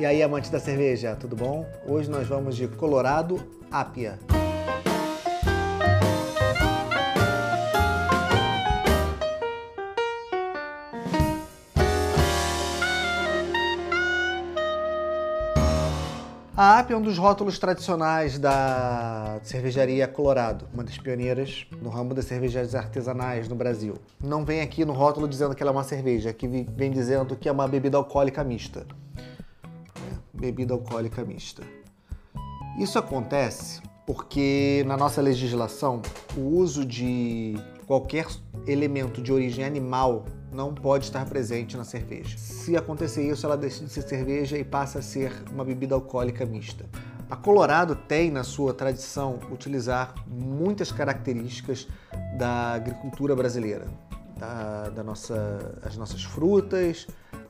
E aí, amantes da cerveja, tudo bom? Hoje nós vamos de Colorado Apia. A AP é um dos rótulos tradicionais da cervejaria Colorado, uma das pioneiras no ramo das cervejas artesanais no Brasil. Não vem aqui no rótulo dizendo que ela é uma cerveja, aqui vem dizendo que é uma bebida alcoólica mista. Bebida alcoólica mista. Isso acontece porque na nossa legislação o uso de qualquer elemento de origem animal não pode estar presente na cerveja. Se acontecer isso, ela deixa de ser cerveja e passa a ser uma bebida alcoólica mista. A Colorado tem na sua tradição utilizar muitas características da agricultura brasileira, da, da nossa, as nossas frutas,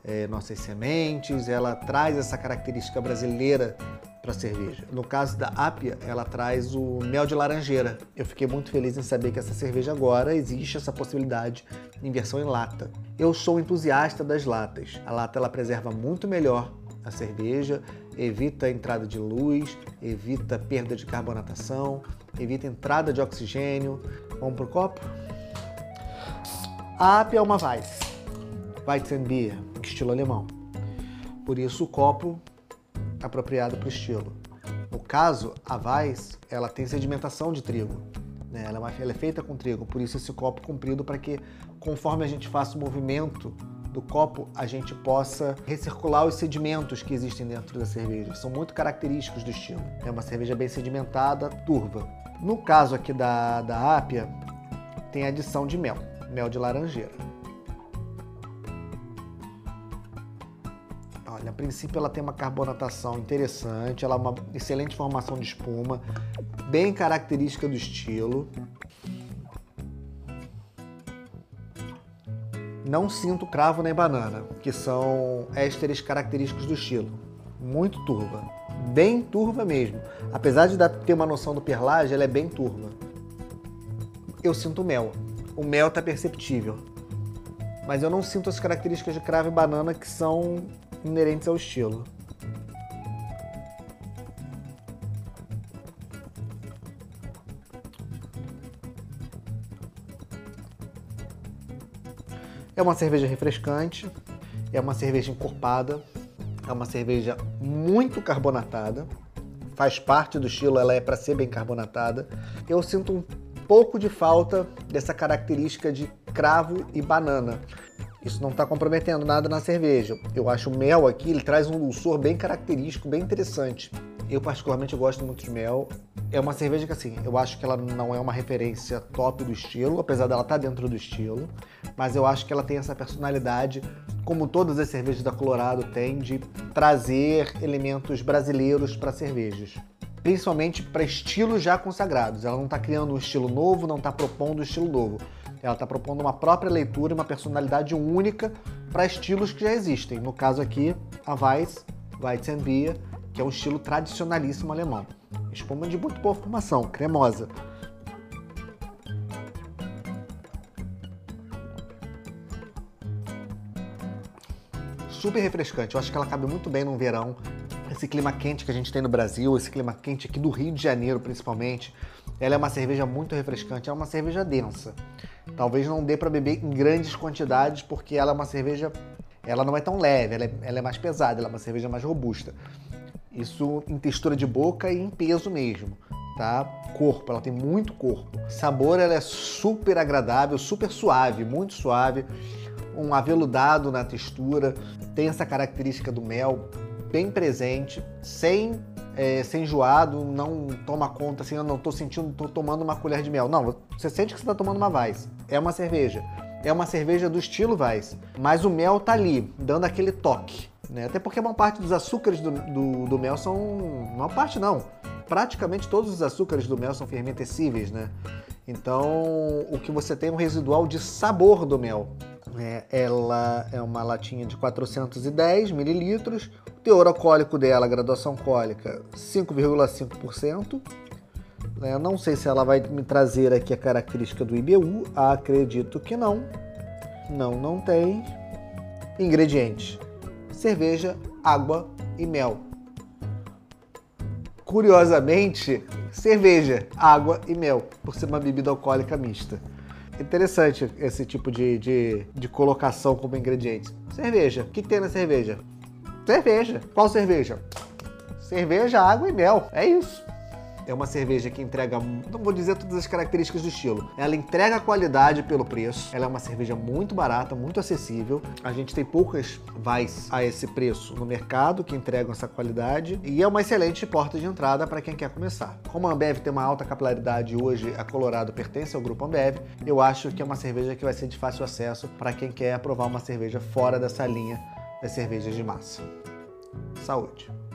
é, nossas sementes. Ela traz essa característica brasileira para cerveja. No caso da Apia, ela traz o mel de laranjeira. Eu fiquei muito feliz em saber que essa cerveja agora existe essa possibilidade em versão em lata. Eu sou entusiasta das latas. A lata ela preserva muito melhor a cerveja, evita a entrada de luz, evita perda de carbonatação, evita entrada de oxigênio. Vamos pro copo? A Apia é uma Weiss, Weizenbier, estilo alemão. Por isso o copo apropriado para o estilo. No caso, a Weiss, ela tem sedimentação de trigo. Né? Ela, é uma, ela é feita com trigo, por isso esse copo comprido para que, conforme a gente faça o movimento do copo, a gente possa recircular os sedimentos que existem dentro da cerveja. São muito característicos do estilo. É uma cerveja bem sedimentada, turva. No caso aqui da, da Apia, tem adição de mel, mel de laranjeira. Olha, a princípio ela tem uma carbonatação interessante, ela é uma excelente formação de espuma, bem característica do estilo. Não sinto cravo nem banana, que são ésteres característicos do estilo. Muito turva, bem turva mesmo. Apesar de ter uma noção do perlage, ela é bem turva. Eu sinto mel. O mel está perceptível. Mas eu não sinto as características de cravo e banana que são inerentes ao estilo. É uma cerveja refrescante, é uma cerveja encorpada, é uma cerveja muito carbonatada, faz parte do estilo, ela é para ser bem carbonatada. Eu sinto um pouco de falta dessa característica de cravo e banana. Isso não está comprometendo nada na cerveja. Eu acho o mel aqui, ele traz um dulçor bem característico, bem interessante. Eu particularmente gosto muito de mel. É uma cerveja que assim, eu acho que ela não é uma referência top do estilo, apesar dela estar tá dentro do estilo, mas eu acho que ela tem essa personalidade, como todas as cervejas da Colorado têm, de trazer elementos brasileiros para cervejas principalmente para estilos já consagrados. Ela não está criando um estilo novo, não está propondo um estilo novo. Ela está propondo uma própria leitura, uma personalidade única para estilos que já existem. No caso aqui, a Weiss, Weizenbier, que é um estilo tradicionalíssimo alemão. Espuma de muito boa formação, cremosa. Super refrescante. Eu acho que ela cabe muito bem no verão. Esse clima quente que a gente tem no Brasil, esse clima quente aqui do Rio de Janeiro principalmente. Ela é uma cerveja muito refrescante, é uma cerveja densa. Talvez não dê para beber em grandes quantidades, porque ela é uma cerveja, ela não é tão leve, ela é, ela é mais pesada, ela é uma cerveja mais robusta. Isso em textura de boca e em peso mesmo, tá? Corpo, ela tem muito corpo. Sabor, ela é super agradável, super suave, muito suave. Um aveludado na textura, tem essa característica do mel bem presente, sem é, ser enjoado, não toma conta assim, eu não tô sentindo, tô tomando uma colher de mel. Não, você sente que você tá tomando uma Weiss. É uma cerveja. É uma cerveja do estilo Weiss. Mas o mel tá ali, dando aquele toque. Né? Até porque uma parte dos açúcares do, do, do mel são. Uma parte não. Praticamente todos os açúcares do mel são fermentecíveis, né? Então, o que você tem é um residual de sabor do mel. É, ela é uma latinha de 410 mililitros. O teor alcoólico dela, graduação alcoólica, 5,5%. É, não sei se ela vai me trazer aqui a característica do IBU. Acredito que não. Não, não tem. Ingredientes: cerveja, água e mel. Curiosamente, cerveja, água e mel, por ser uma bebida alcoólica mista. Interessante esse tipo de, de, de colocação como ingredientes. Cerveja. O que, que tem na cerveja? Cerveja. Qual cerveja? Cerveja, água e mel. É isso. É uma cerveja que entrega, não vou dizer todas as características do estilo. Ela entrega qualidade pelo preço. Ela é uma cerveja muito barata, muito acessível. A gente tem poucas vais a esse preço no mercado que entregam essa qualidade e é uma excelente porta de entrada para quem quer começar. Como a Ambev tem uma alta capilaridade hoje, a Colorado pertence ao grupo Ambev, eu acho que é uma cerveja que vai ser de fácil acesso para quem quer provar uma cerveja fora dessa linha das cervejas de massa. Saúde!